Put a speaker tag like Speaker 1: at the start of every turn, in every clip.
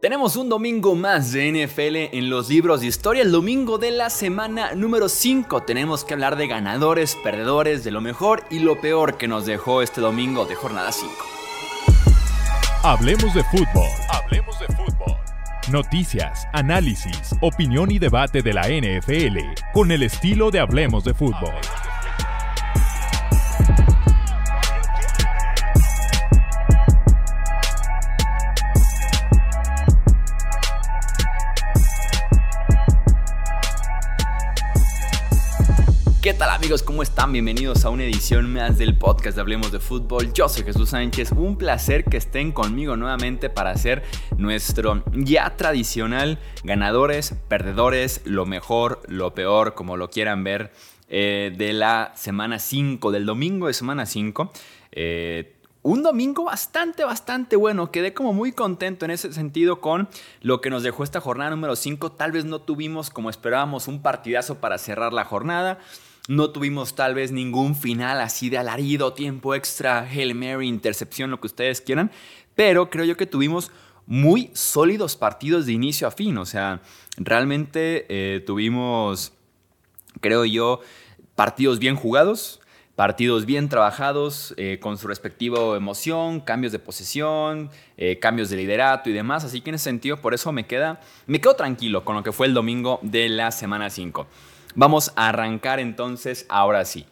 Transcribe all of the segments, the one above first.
Speaker 1: Tenemos un domingo más de NFL en los libros de historia, el domingo de la semana número 5. Tenemos que hablar de ganadores, perdedores, de lo mejor y lo peor que nos dejó este domingo de jornada 5.
Speaker 2: Hablemos de fútbol. Hablemos de fútbol. Noticias, análisis, opinión y debate de la NFL con el estilo de Hablemos de fútbol.
Speaker 1: ¿Qué tal ¿Cómo están? Bienvenidos a una edición más del podcast de Hablemos de Fútbol. Yo soy Jesús Sánchez. Un placer que estén conmigo nuevamente para hacer nuestro ya tradicional ganadores, perdedores, lo mejor, lo peor, como lo quieran ver, eh, de la semana 5, del domingo de semana 5. Eh, un domingo bastante, bastante bueno. Quedé como muy contento en ese sentido con lo que nos dejó esta jornada número 5. Tal vez no tuvimos como esperábamos un partidazo para cerrar la jornada. No tuvimos tal vez ningún final así de alarido, tiempo extra, Hail Mary, intercepción, lo que ustedes quieran. Pero creo yo que tuvimos muy sólidos partidos de inicio a fin. O sea, realmente eh, tuvimos, creo yo, partidos bien jugados, partidos bien trabajados, eh, con su respectivo emoción, cambios de posesión, eh, cambios de liderato y demás. Así que en ese sentido, por eso me, queda, me quedo tranquilo con lo que fue el domingo de la semana 5. Vamos a arrancar entonces ahora sí.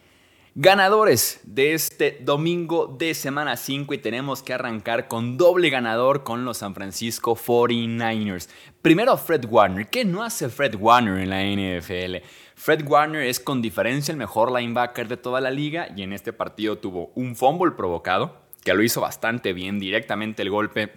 Speaker 1: Ganadores de este domingo de semana 5 y tenemos que arrancar con doble ganador con los San Francisco 49ers. Primero Fred Warner. ¿Qué no hace Fred Warner en la NFL? Fred Warner es con diferencia el mejor linebacker de toda la liga y en este partido tuvo un fumble provocado, que lo hizo bastante bien, directamente el golpe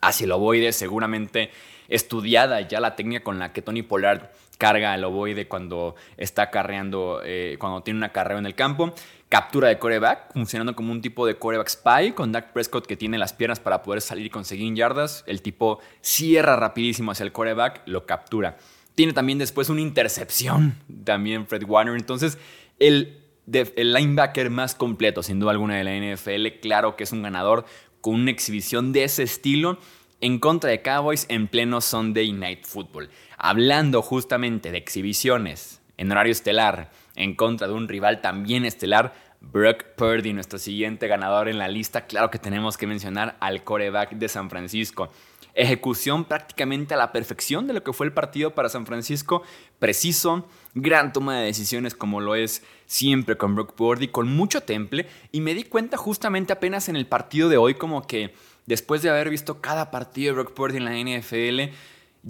Speaker 1: hacia el ovoide, seguramente estudiada ya la técnica con la que Tony Pollard carga el ovoide cuando está carreando, eh, cuando tiene una carrera en el campo. Captura de coreback, funcionando como un tipo de coreback spy, con Dak Prescott que tiene las piernas para poder salir y conseguir yardas. El tipo cierra rapidísimo hacia el coreback, lo captura. Tiene también después una intercepción, también Fred Warner. Entonces, el linebacker más completo, sin duda alguna, de la NFL, claro que es un ganador con una exhibición de ese estilo en contra de Cowboys en pleno Sunday Night Football. Hablando justamente de exhibiciones en horario estelar en contra de un rival también estelar, Brock Purdy, nuestro siguiente ganador en la lista, claro que tenemos que mencionar al coreback de San Francisco. Ejecución prácticamente a la perfección de lo que fue el partido para San Francisco, preciso, gran toma de decisiones como lo es siempre con Brock Purdy, con mucho temple, y me di cuenta justamente apenas en el partido de hoy como que después de haber visto cada partido de Brock Purdy en la NFL,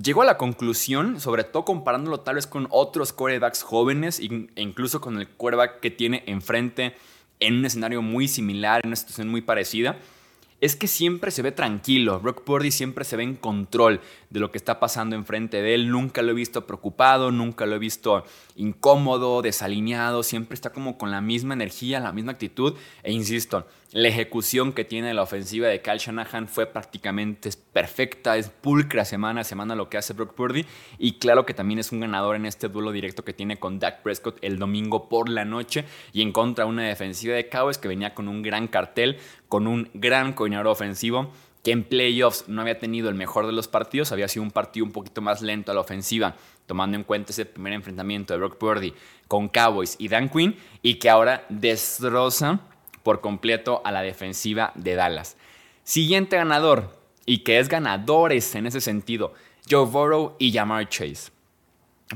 Speaker 1: llegó a la conclusión, sobre todo comparándolo tal vez con otros quarterbacks jóvenes e incluso con el quarterback que tiene enfrente en un escenario muy similar, en una situación muy parecida, es que siempre se ve tranquilo. Brock Purdy siempre se ve en control de lo que está pasando enfrente de él. Nunca lo he visto preocupado, nunca lo he visto incómodo, desalineado. Siempre está como con la misma energía, la misma actitud. E insisto, la ejecución que tiene la ofensiva de Kyle Shanahan fue prácticamente perfecta, es pulcra semana a semana lo que hace Brock Purdy. Y claro que también es un ganador en este duelo directo que tiene con Dak Prescott el domingo por la noche y en contra de una defensiva de Cowboys que venía con un gran cartel, con un gran coordinador ofensivo que en playoffs no había tenido el mejor de los partidos, había sido un partido un poquito más lento a la ofensiva, tomando en cuenta ese primer enfrentamiento de Brock Purdy con Cowboys y Dan Quinn, y que ahora destroza por completo a la defensiva de Dallas. Siguiente ganador, y que es ganadores en ese sentido, Joe Burrow y Jamar Chase.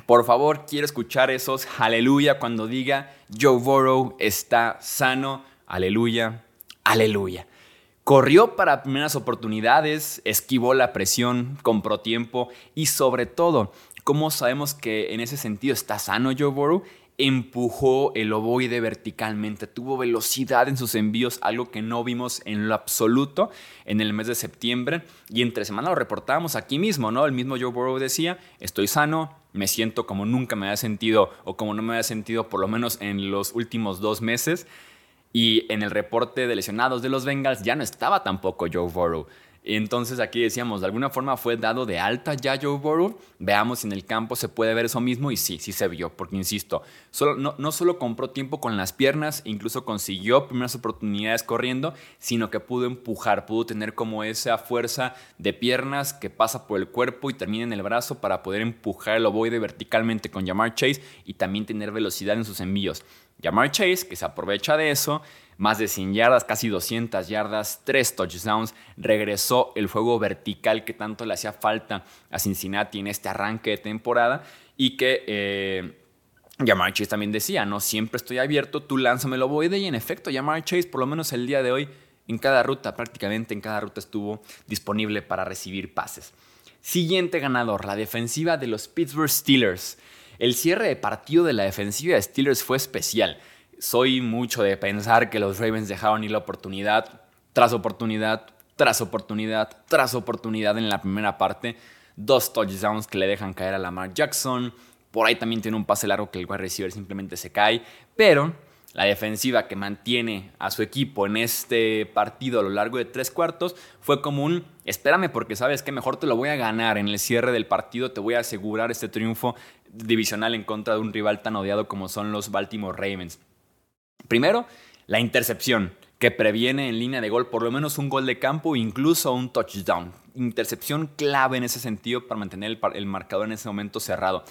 Speaker 1: Por favor, quiero escuchar esos aleluya cuando diga Joe Burrow está sano. Aleluya, aleluya. Corrió para primeras oportunidades, esquivó la presión, compró tiempo y sobre todo, ¿cómo sabemos que en ese sentido está sano Joe Burrow? Empujó el ovoide verticalmente, tuvo velocidad en sus envíos, algo que no vimos en lo absoluto en el mes de septiembre y entre semana lo reportábamos aquí mismo, ¿no? El mismo Joe Burrow decía, estoy sano, me siento como nunca me había sentido o como no me había sentido por lo menos en los últimos dos meses y en el reporte de lesionados de los Bengals ya no estaba tampoco Joe Burrow. Entonces aquí decíamos, de alguna forma fue dado de alta ya Joe Burrow. Veamos si en el campo se puede ver eso mismo y sí, sí se vio, porque insisto, solo, no, solo compró tiempo con las piernas, incluso consiguió primeras oportunidades corriendo, sino que pudo empujar, pudo tener como esa fuerza de piernas que pasa por el cuerpo y termina en el brazo para poder empujar el ovoide verticalmente con Jamar Chase y también tener velocidad en sus envíos. Jamar Chase, que se aprovecha de eso, más de 100 yardas, casi 200 yardas, 3 touchdowns, regresó el juego vertical que tanto le hacía falta a Cincinnati en este arranque de temporada y que... Eh, Jamar Chase también decía, no siempre estoy abierto, tú lánzame el ovoide y en efecto Jamar Chase por lo menos el día de hoy en cada ruta, prácticamente en cada ruta estuvo disponible para recibir pases. Siguiente ganador, la defensiva de los Pittsburgh Steelers. El cierre de partido de la defensiva de Steelers fue especial. Soy mucho de pensar que los Ravens dejaron ir la oportunidad tras oportunidad, tras oportunidad, tras oportunidad en la primera parte. Dos touchdowns que le dejan caer a Lamar Jackson. Por ahí también tiene un pase largo que el wide receiver simplemente se cae. Pero la defensiva que mantiene a su equipo en este partido a lo largo de tres cuartos fue como un espérame porque sabes que mejor te lo voy a ganar en el cierre del partido, te voy a asegurar este triunfo divisional en contra de un rival tan odiado como son los Baltimore Ravens. Primero, la intercepción, que previene en línea de gol por lo menos un gol de campo incluso un touchdown. Intercepción clave en ese sentido para mantener el, el marcador en ese momento cerrado.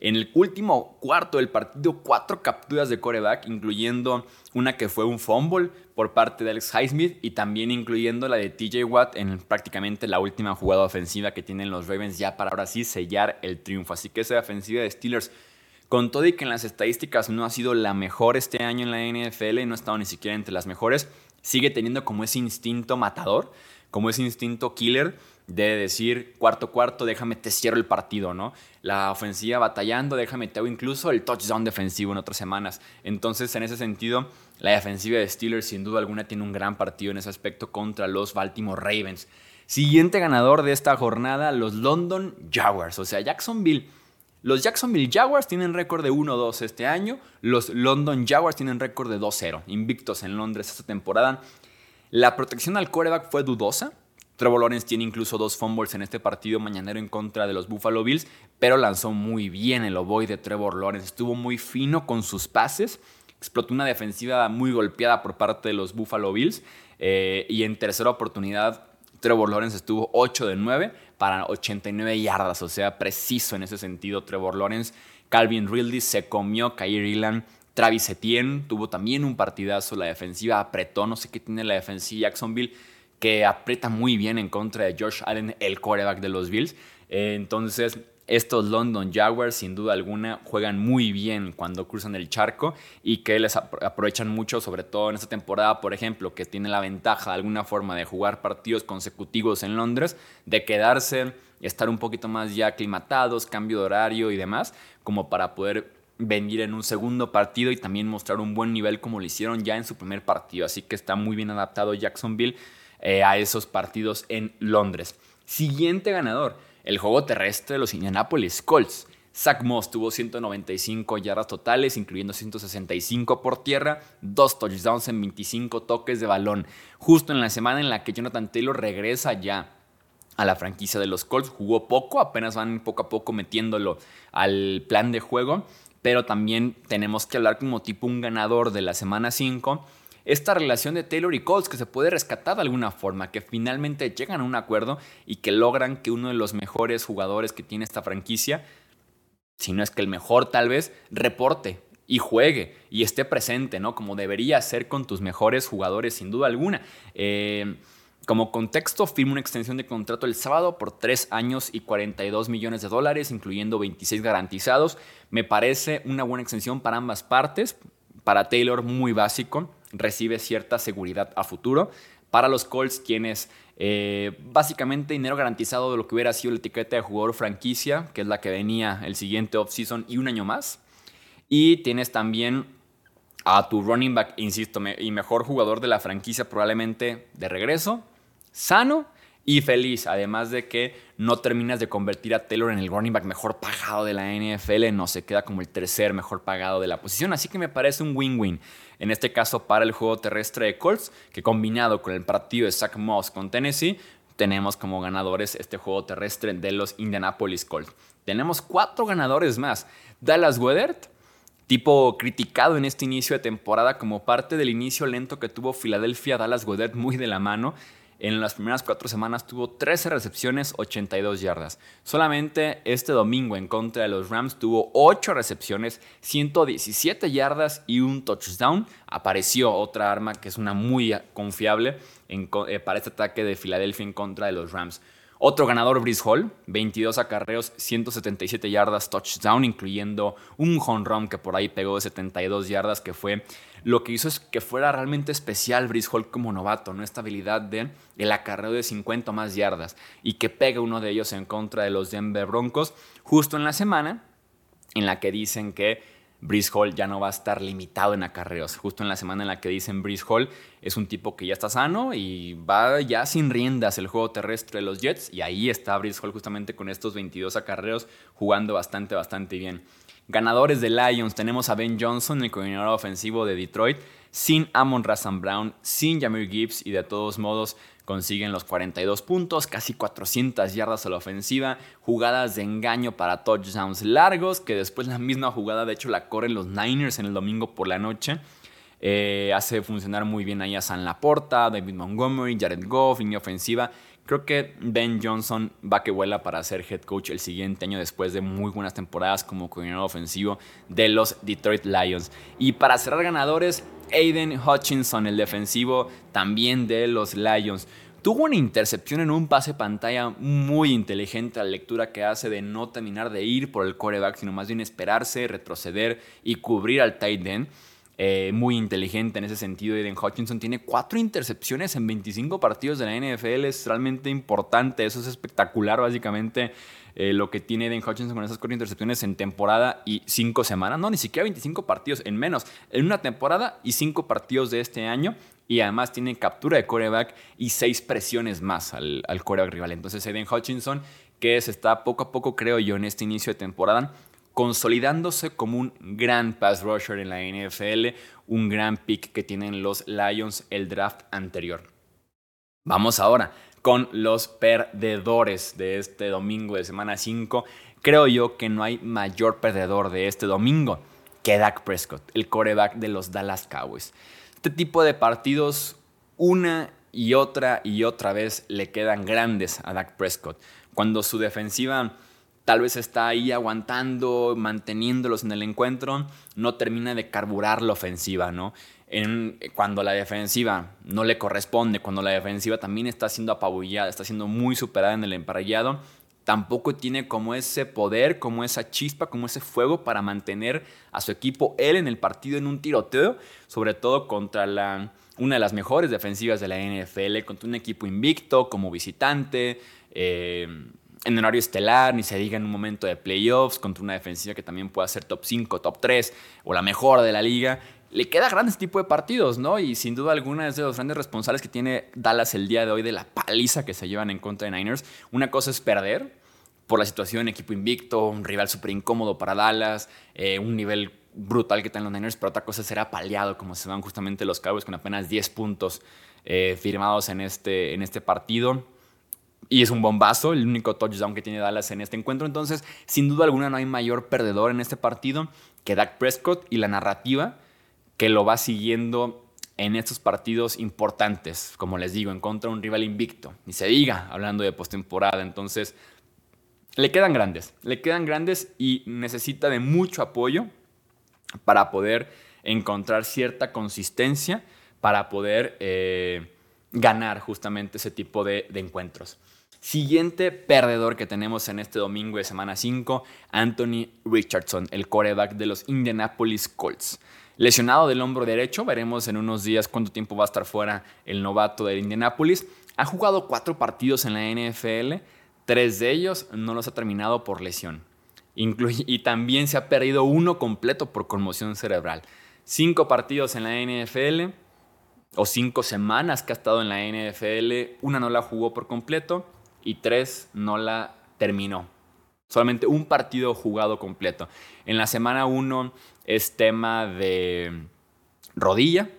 Speaker 1: En el último cuarto del partido, cuatro capturas de coreback, incluyendo una que fue un fumble por parte de Alex Highsmith y también incluyendo la de TJ Watt en prácticamente la última jugada ofensiva que tienen los Ravens ya para ahora sí sellar el triunfo. Así que esa ofensiva de Steelers, con todo y que en las estadísticas no ha sido la mejor este año en la NFL, no ha estado ni siquiera entre las mejores, sigue teniendo como ese instinto matador, como ese instinto killer de decir cuarto cuarto, déjame te cierro el partido, ¿no? La ofensiva batallando, déjame te hago incluso el touchdown defensivo en otras semanas. Entonces, en ese sentido, la defensiva de Steelers sin duda alguna tiene un gran partido en ese aspecto contra los Baltimore Ravens. Siguiente ganador de esta jornada, los London Jaguars, o sea, Jacksonville. Los Jacksonville Jaguars tienen récord de 1-2 este año, los London Jaguars tienen récord de 2-0, invictos en Londres esta temporada. La protección al quarterback fue dudosa, Trevor Lawrence tiene incluso dos fumbles en este partido mañanero en contra de los Buffalo Bills, pero lanzó muy bien el ovoide de Trevor Lawrence. Estuvo muy fino con sus pases. Explotó una defensiva muy golpeada por parte de los Buffalo Bills. Eh, y en tercera oportunidad, Trevor Lawrence estuvo 8 de 9 para 89 yardas. O sea, preciso en ese sentido Trevor Lawrence. Calvin Ridley se comió Kyrie Elan. Travis Etienne tuvo también un partidazo. La defensiva apretó. No sé qué tiene la defensiva Jacksonville que aprieta muy bien en contra de Josh Allen, el quarterback de los Bills. Eh, entonces, estos London Jaguars, sin duda alguna, juegan muy bien cuando cruzan el charco y que les aprovechan mucho, sobre todo en esta temporada, por ejemplo, que tiene la ventaja de alguna forma de jugar partidos consecutivos en Londres, de quedarse, estar un poquito más ya aclimatados, cambio de horario y demás, como para poder venir en un segundo partido y también mostrar un buen nivel como lo hicieron ya en su primer partido. Así que está muy bien adaptado Jacksonville eh, a esos partidos en Londres. Siguiente ganador, el juego terrestre de los Indianapolis Colts. Zach Moss tuvo 195 yardas totales, incluyendo 165 por tierra, dos touchdowns en 25 toques de balón. Justo en la semana en la que Jonathan Taylor regresa ya a la franquicia de los Colts, jugó poco, apenas van poco a poco metiéndolo al plan de juego, pero también tenemos que hablar como tipo un ganador de la semana 5 esta relación de Taylor y Colts que se puede rescatar de alguna forma, que finalmente llegan a un acuerdo y que logran que uno de los mejores jugadores que tiene esta franquicia, si no es que el mejor tal vez, reporte y juegue y esté presente, ¿no? Como debería ser con tus mejores jugadores, sin duda alguna. Eh, como contexto, firma una extensión de contrato el sábado por 3 años y 42 millones de dólares, incluyendo 26 garantizados. Me parece una buena extensión para ambas partes. Para Taylor, muy básico recibe cierta seguridad a futuro. Para los Colts tienes eh, básicamente dinero garantizado de lo que hubiera sido la etiqueta de jugador franquicia, que es la que venía el siguiente offseason y un año más. Y tienes también a tu running back, insisto, y mejor jugador de la franquicia probablemente de regreso, sano y feliz. Además de que no terminas de convertir a Taylor en el running back mejor pagado de la NFL, no se queda como el tercer mejor pagado de la posición. Así que me parece un win-win. En este caso para el juego terrestre de Colts, que combinado con el partido de Zach Moss con Tennessee, tenemos como ganadores este juego terrestre de los Indianapolis Colts. Tenemos cuatro ganadores más. Dallas Weathert, tipo criticado en este inicio de temporada como parte del inicio lento que tuvo Philadelphia Dallas Goddard muy de la mano. En las primeras cuatro semanas tuvo 13 recepciones, 82 yardas. Solamente este domingo en contra de los Rams tuvo 8 recepciones, 117 yardas y un touchdown. Apareció otra arma que es una muy confiable eh, para este ataque de Filadelfia en contra de los Rams. Otro ganador, Brice Hall, 22 acarreos, 177 yardas, touchdown, incluyendo un home run que por ahí pegó de 72 yardas, que fue lo que hizo es que fuera realmente especial Brice Hall como novato, ¿no? Esta habilidad de el acarreo de 50 más yardas y que pega uno de ellos en contra de los Denver Broncos, justo en la semana en la que dicen que Brice Hall ya no va a estar limitado en acarreos. Justo en la semana en la que dicen Brice Hall es un tipo que ya está sano y va ya sin riendas el juego terrestre de los Jets. Y ahí está Brice Hall justamente con estos 22 acarreos jugando bastante, bastante bien. Ganadores de Lions tenemos a Ben Johnson, el coordinador ofensivo de Detroit, sin Amon Razan Brown, sin Jamir Gibbs y de todos modos consiguen los 42 puntos, casi 400 yardas a la ofensiva, jugadas de engaño para touchdowns largos, que después la misma jugada de hecho la corren los Niners en el domingo por la noche. Eh, hace funcionar muy bien ahí a San Laporta, David Montgomery, Jared Goff, línea ofensiva. Creo que Ben Johnson va que vuela para ser head coach el siguiente año después de muy buenas temporadas como coordinador ofensivo de los Detroit Lions. Y para cerrar ganadores, Aiden Hutchinson, el defensivo también de los Lions. Tuvo una intercepción en un pase pantalla muy inteligente, la lectura que hace de no terminar de ir por el coreback, sino más bien esperarse, retroceder y cubrir al tight end. Eh, muy inteligente en ese sentido. Aiden Hutchinson tiene cuatro intercepciones en 25 partidos de la NFL. Es realmente importante. Eso es espectacular, básicamente. Eh, lo que tiene Aiden Hutchinson con esas cuatro intercepciones en temporada y cinco semanas. No, ni siquiera 25 partidos, en menos. En una temporada y cinco partidos de este año. Y además tiene captura de coreback y seis presiones más al, al coreback rival. Entonces, Aiden Hutchinson, que se está poco a poco, creo yo, en este inicio de temporada, consolidándose como un gran pass rusher en la NFL, un gran pick que tienen los Lions el draft anterior. Vamos ahora con los perdedores de este domingo de semana 5. Creo yo que no hay mayor perdedor de este domingo que Dak Prescott, el coreback de los Dallas Cowboys. Este tipo de partidos, una y otra y otra vez le quedan grandes a Dak Prescott. Cuando su defensiva tal vez está ahí aguantando, manteniéndolos en el encuentro, no termina de carburar la ofensiva, ¿no? Cuando la defensiva no le corresponde, cuando la defensiva también está siendo apabullada, está siendo muy superada en el emparellado, tampoco tiene como ese poder, como esa chispa, como ese fuego para mantener a su equipo él en el partido en un tiroteo, sobre todo contra una de las mejores defensivas de la NFL, contra un equipo invicto como visitante. Eh, en horario estelar, ni se diga en un momento de playoffs contra una defensiva que también pueda ser top 5, top 3 o la mejor de la liga. Le queda grande este tipo de partidos, ¿no? Y sin duda alguna es de los grandes responsables que tiene Dallas el día de hoy de la paliza que se llevan en contra de Niners. Una cosa es perder por la situación, equipo invicto, un rival súper incómodo para Dallas, eh, un nivel brutal que tienen los Niners, pero otra cosa será paliado, como se van justamente los Cowboys con apenas 10 puntos eh, firmados en este, en este partido y es un bombazo, el único touchdown que tiene Dallas en este encuentro. Entonces, sin duda alguna, no hay mayor perdedor en este partido que Dak Prescott y la narrativa que lo va siguiendo en estos partidos importantes, como les digo, en contra de un rival invicto. Ni se diga, hablando de postemporada. Entonces, le quedan grandes, le quedan grandes y necesita de mucho apoyo para poder encontrar cierta consistencia, para poder eh, ganar justamente ese tipo de encuentros. Siguiente perdedor que tenemos en este domingo de semana 5, Anthony Richardson, el coreback de los Indianapolis Colts. Lesionado del hombro derecho, veremos en unos días cuánto tiempo va a estar fuera el novato de Indianapolis. Ha jugado cuatro partidos en la NFL, tres de ellos no los ha terminado por lesión. y también se ha perdido uno completo por conmoción cerebral. Cinco partidos en la NFL, o cinco semanas que ha estado en la NFL, una no la jugó por completo y tres no la terminó. Solamente un partido jugado completo. En la semana 1 es tema de rodilla.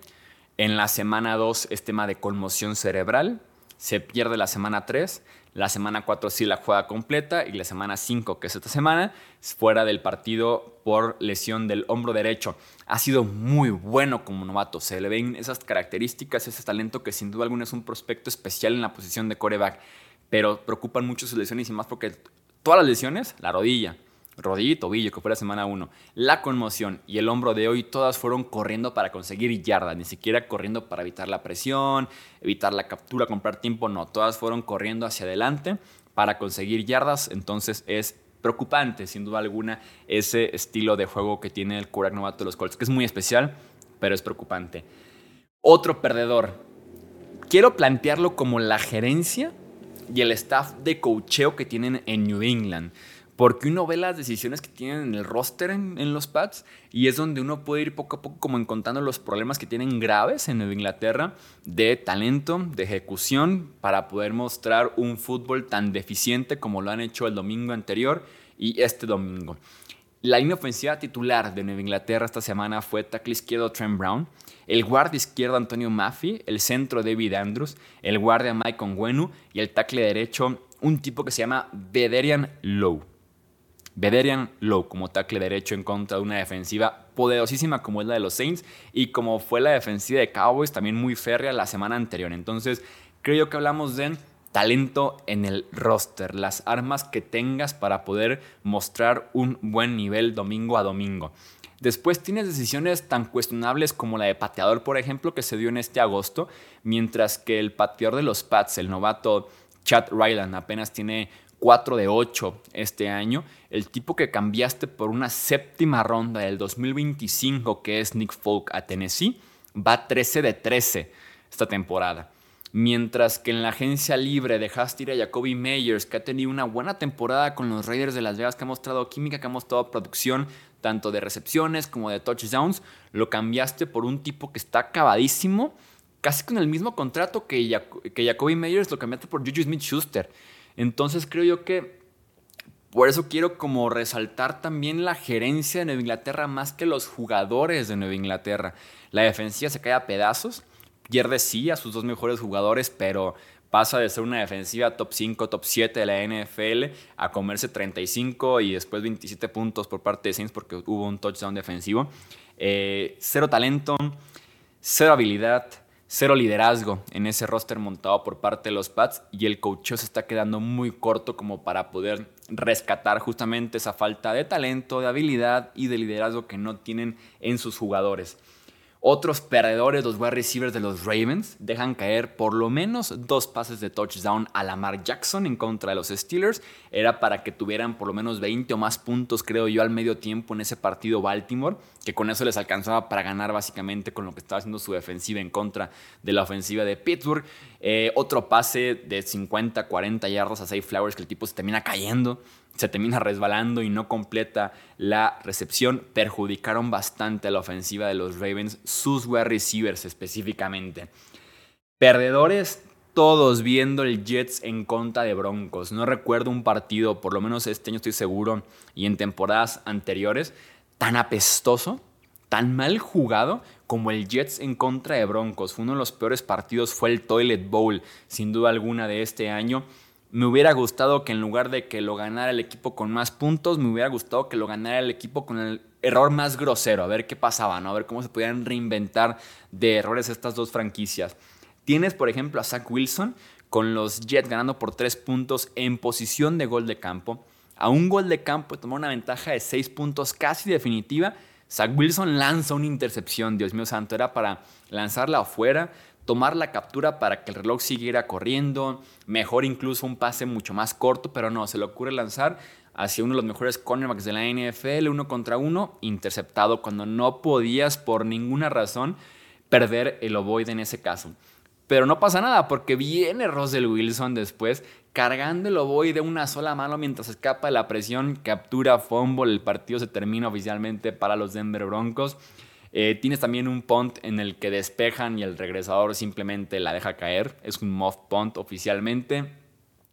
Speaker 1: En la semana 2 es tema de conmoción cerebral. se pierde la semana 3, la semana 4 sí la juega completa y la semana 5, que es esta semana, fuera del partido por lesión del hombro derecho. Ha sido muy bueno como novato, se le ven esas características, ese talento que sin duda alguna es un prospecto especial en la posición de coreback, pero preocupan mucho sus lesiones y más porque todas las lesiones, la rodilla, rodilla y tobillo, que fue la semana 1, la conmoción y el hombro de hoy, todas fueron corriendo para conseguir yardas, ni siquiera corriendo para evitar la presión, evitar la captura, comprar tiempo, no, todas fueron corriendo hacia adelante para conseguir yardas, entonces es preocupante, sin duda alguna, ese estilo de juego que tiene el quarterback novato de los Colts, que es muy especial, pero es preocupante. Otro perdedor. Quiero plantearlo como la gerencia y el staff de cocheo que tienen en New England porque uno ve las decisiones que tienen en el roster en, los Pats y es donde uno puede ir poco a poco como encontrando los problemas que tienen graves en Nueva Inglaterra de talento, de ejecución, para poder mostrar un fútbol tan deficiente como lo han hecho el domingo anterior y este domingo. La inofensiva titular de Nueva Inglaterra esta semana fue tackle izquierdo Trent Brown, el guardia izquierdo Antonio Maffey, el centro David Andrews, el guardia Mike Onwenu y el tackle derecho un tipo que se llama Bederian Lowe. Bederian Low como tackle derecho en contra de una defensiva poderosísima como es la de los Saints y como fue la defensiva de Cowboys también muy férrea la semana anterior. Entonces creo que hablamos de talento en el roster, las armas que tengas para poder mostrar un buen nivel domingo a domingo. Después tienes decisiones tan cuestionables como la de pateador, por ejemplo, que se dio en este agosto, mientras que el pateador de los Pats, el novato Chad Ryland, apenas tiene 4 de 8 este año. El tipo que cambiaste por una séptima ronda del 2025, que es Nick Folk a Tennessee, va 13 de 13 esta temporada. Mientras que en la agencia libre dejaste ir a Jacoby Meyers, que ha tenido una buena temporada con los Raiders de Las Vegas, que ha mostrado química, que ha mostrado producción tanto de recepciones como de touchdowns, lo cambiaste por un tipo que está acabadísimo, casi con el mismo contrato que, Jacoby Meyers, lo cambiaste por Juju Smith-Schuster. Entonces creo yo que por eso quiero como resaltar también la gerencia de Nueva Inglaterra más que los jugadores de Nueva Inglaterra. La defensiva se cae a pedazos, pierde sí a sus dos mejores jugadores, pero pasa de ser una defensiva top 5, top 7 de la NFL a comerse 35 y después 27 puntos por parte de Saints porque hubo un touchdown defensivo. Eh, cero talento, cero habilidad, cero liderazgo en ese roster montado por parte de los Pats y el coach se está quedando muy corto como para poder rescatar justamente esa falta de talento, de habilidad y de liderazgo que no tienen en sus jugadores. Otros perdedores, los wide receivers de los Ravens, dejan caer por lo menos dos pases de touchdown a Lamar Jackson en contra de los Steelers. Era para que tuvieran por lo menos 20 o más puntos, creo yo, al medio tiempo en ese partido Baltimore, que con eso les alcanzaba para ganar básicamente con lo que estaba haciendo su defensiva en contra de la ofensiva de Pittsburgh. Eh, otro pase de 50, 40 yardas a Safe Flowers que el tipo se termina cayendo se termina resbalando y no completa la recepción, perjudicaron bastante a la ofensiva de los Ravens, sus wide receivers específicamente. Perdedores, todos viendo el Jets en contra de Broncos. No recuerdo un partido, por lo menos este año estoy seguro, y en temporadas anteriores, tan apestoso, tan mal jugado como el Jets en contra de Broncos. Uno de los peores partidos fue el Toilet Bowl, sin duda alguna, de este año. Me hubiera gustado que en lugar de que lo ganara el equipo con más puntos, me hubiera gustado que lo ganara el equipo con el error más grosero, a ver qué pasaba, ¿no? A ver cómo se podían reinventar de errores estas dos franquicias. Tienes, por ejemplo, a Zach Wilson con los Jets ganando por tres puntos en posición de gol de campo. A un gol de campo tomó una ventaja de seis puntos casi definitiva. Zach Wilson lanza una intercepción, Dios mío santo, era para lanzarla afuera tomar la captura para que el reloj siguiera corriendo, mejor incluso un pase mucho más corto, pero no, se le ocurre lanzar hacia uno de los mejores cornerbacks de la NFL, uno contra uno, interceptado cuando no podías por ninguna razón perder el ovoide en ese caso. Pero no pasa nada porque viene Russell Wilson después cargando el de una sola mano mientras escapa de la presión, captura fumble, el partido se termina oficialmente para los Denver Broncos. Eh, tienes también un punt en el que despejan y el regresador simplemente la deja caer. Es un muff punt oficialmente.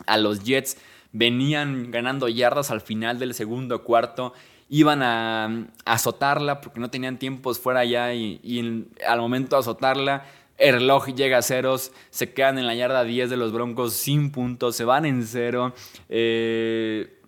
Speaker 1: A los Jets venían ganando yardas al final del segundo cuarto. Iban a, azotarla porque no tenían tiempos fuera allá y, al momento de azotarla el llega a ceros, se quedan en la yarda 10 de los Broncos sin puntos, se van en cero. Eh,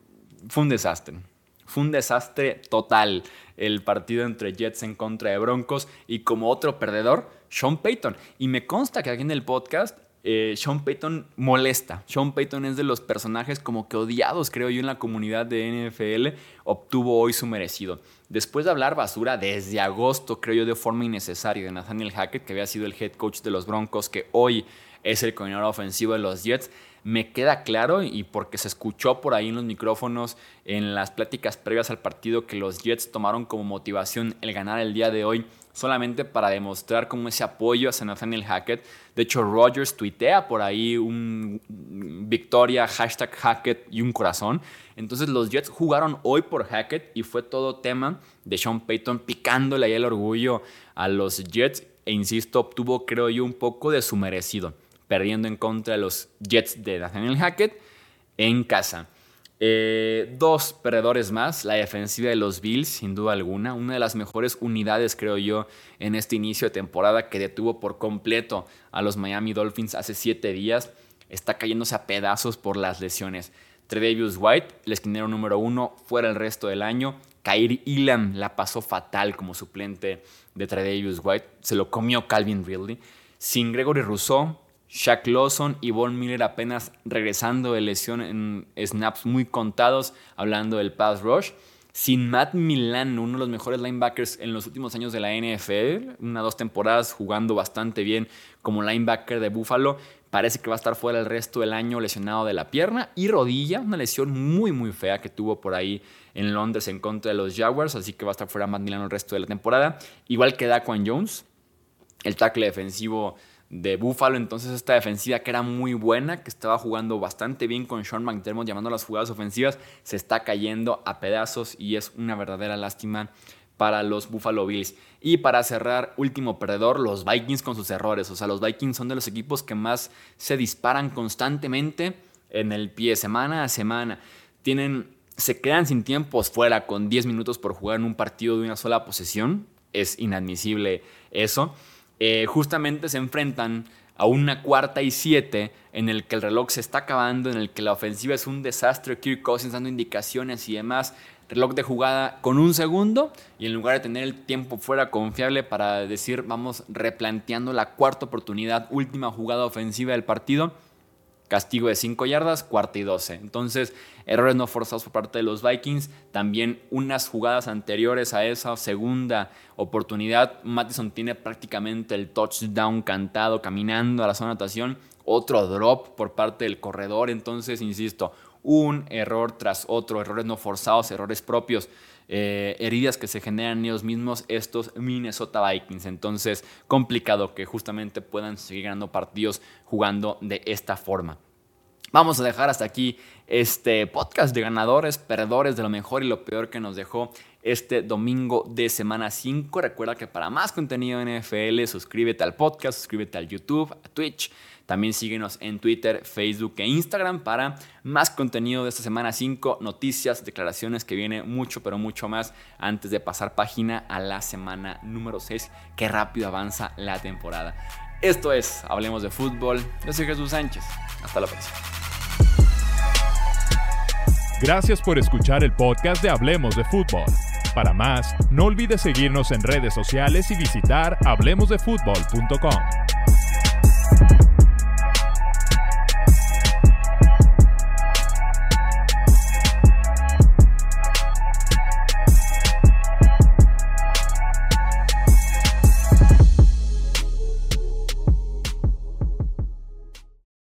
Speaker 1: fue un desastre. Fue un desastre total el partido entre Jets en contra de Broncos y como otro perdedor, Sean Payton. Y me consta que aquí en el podcast eh, Sean Payton molesta. Sean Payton es de los personajes como que odiados, creo yo, en la comunidad de NFL. Obtuvo hoy su merecido. Después de hablar basura desde agosto, creo yo, de forma innecesaria de Nathaniel Hackett, que había sido el head coach de los Broncos, que hoy es el coordinador ofensivo de los Jets, me queda claro y porque se escuchó por ahí en los micrófonos en las pláticas previas al partido que los Jets tomaron como motivación el ganar el día de hoy solamente para demostrar como ese apoyo a Nathaniel Hackett. De hecho, Rogers tuitea por ahí un victoria, hashtag Hackett y un corazón. Entonces los Jets jugaron hoy por Hackett y fue todo tema de Sean Payton picándole ahí el orgullo a los Jets e insisto, obtuvo creo yo un poco de su merecido, perdiendo en contra de los Jets de Nathaniel Hackett en casa. Eh, dos perdedores más, la defensiva de los Bills, sin duda alguna, una de las mejores unidades, creo yo, en este inicio de temporada que detuvo por completo a los Miami Dolphins hace siete días, está cayéndose a pedazos por las lesiones. Tredavious White, el esquinero número uno, fuera el resto del año. Kair Ilam la pasó fatal como suplente de Tredavious White, se lo comió Calvin Ridley. Sin Gregory Rousseau, Shaq Lawson y Von Miller apenas regresando de lesión en snaps muy contados, hablando del pass rush. Sin Matt Milano, uno de los mejores linebackers en los últimos años de la NFL, una dos temporadas jugando bastante bien como linebacker de Buffalo, parece que va a estar fuera el resto del año lesionado de la pierna y rodilla, una lesión muy muy fea que tuvo por ahí en Londres en contra de los Jaguars, así que va a estar fuera Matt Milano el resto de la temporada, igual que Daquan Jones, el tackle defensivo de Buffalo. Entonces esta defensiva que era muy buena, que estaba jugando bastante bien con Sean McDermott llamando a las jugadas ofensivas, se está cayendo a pedazos y es una verdadera lástima para los Buffalo Bills. Y para cerrar, último perdedor, los Vikings con sus errores. O sea, los Vikings son de los equipos que más se disparan constantemente en el pie semana a semana. Tienen, se quedan sin tiempos fuera con 10 minutos por jugar en un partido de una sola posesión. Es inadmisible eso. Eh, justamente se enfrentan a una cuarta y siete en el que el reloj se está acabando, en el que la ofensiva es un desastre, Kirk Cousins dando indicaciones y demás, reloj de jugada con un segundo y en lugar de tener el tiempo fuera confiable para decir vamos replanteando la cuarta oportunidad, última jugada ofensiva del partido, Castigo de 5 yardas, cuarta y 12. Entonces, errores no forzados por parte de los Vikings. También unas jugadas anteriores a esa segunda oportunidad. Mattison tiene prácticamente el touchdown cantado caminando a la zona de anotación. Otro drop por parte del corredor. Entonces, insisto, un error tras otro. Errores no forzados, errores propios. Eh, heridas que se generan ellos mismos estos Minnesota Vikings. Entonces, complicado que justamente puedan seguir ganando partidos jugando de esta forma. Vamos a dejar hasta aquí este podcast de ganadores, perdedores de lo mejor y lo peor que nos dejó este domingo de semana 5. Recuerda que para más contenido en NFL, suscríbete al podcast, suscríbete al YouTube, a Twitch también síguenos en Twitter, Facebook e Instagram para más contenido de esta semana 5, noticias, declaraciones que viene mucho, pero mucho más antes de pasar página a la semana número 6. Qué rápido avanza la temporada. Esto es Hablemos de Fútbol. Yo soy Jesús Sánchez. Hasta la próxima.
Speaker 2: Gracias por escuchar el podcast de Hablemos de Fútbol. Para más, no olvides seguirnos en redes sociales y visitar hablemosdefutbol.com.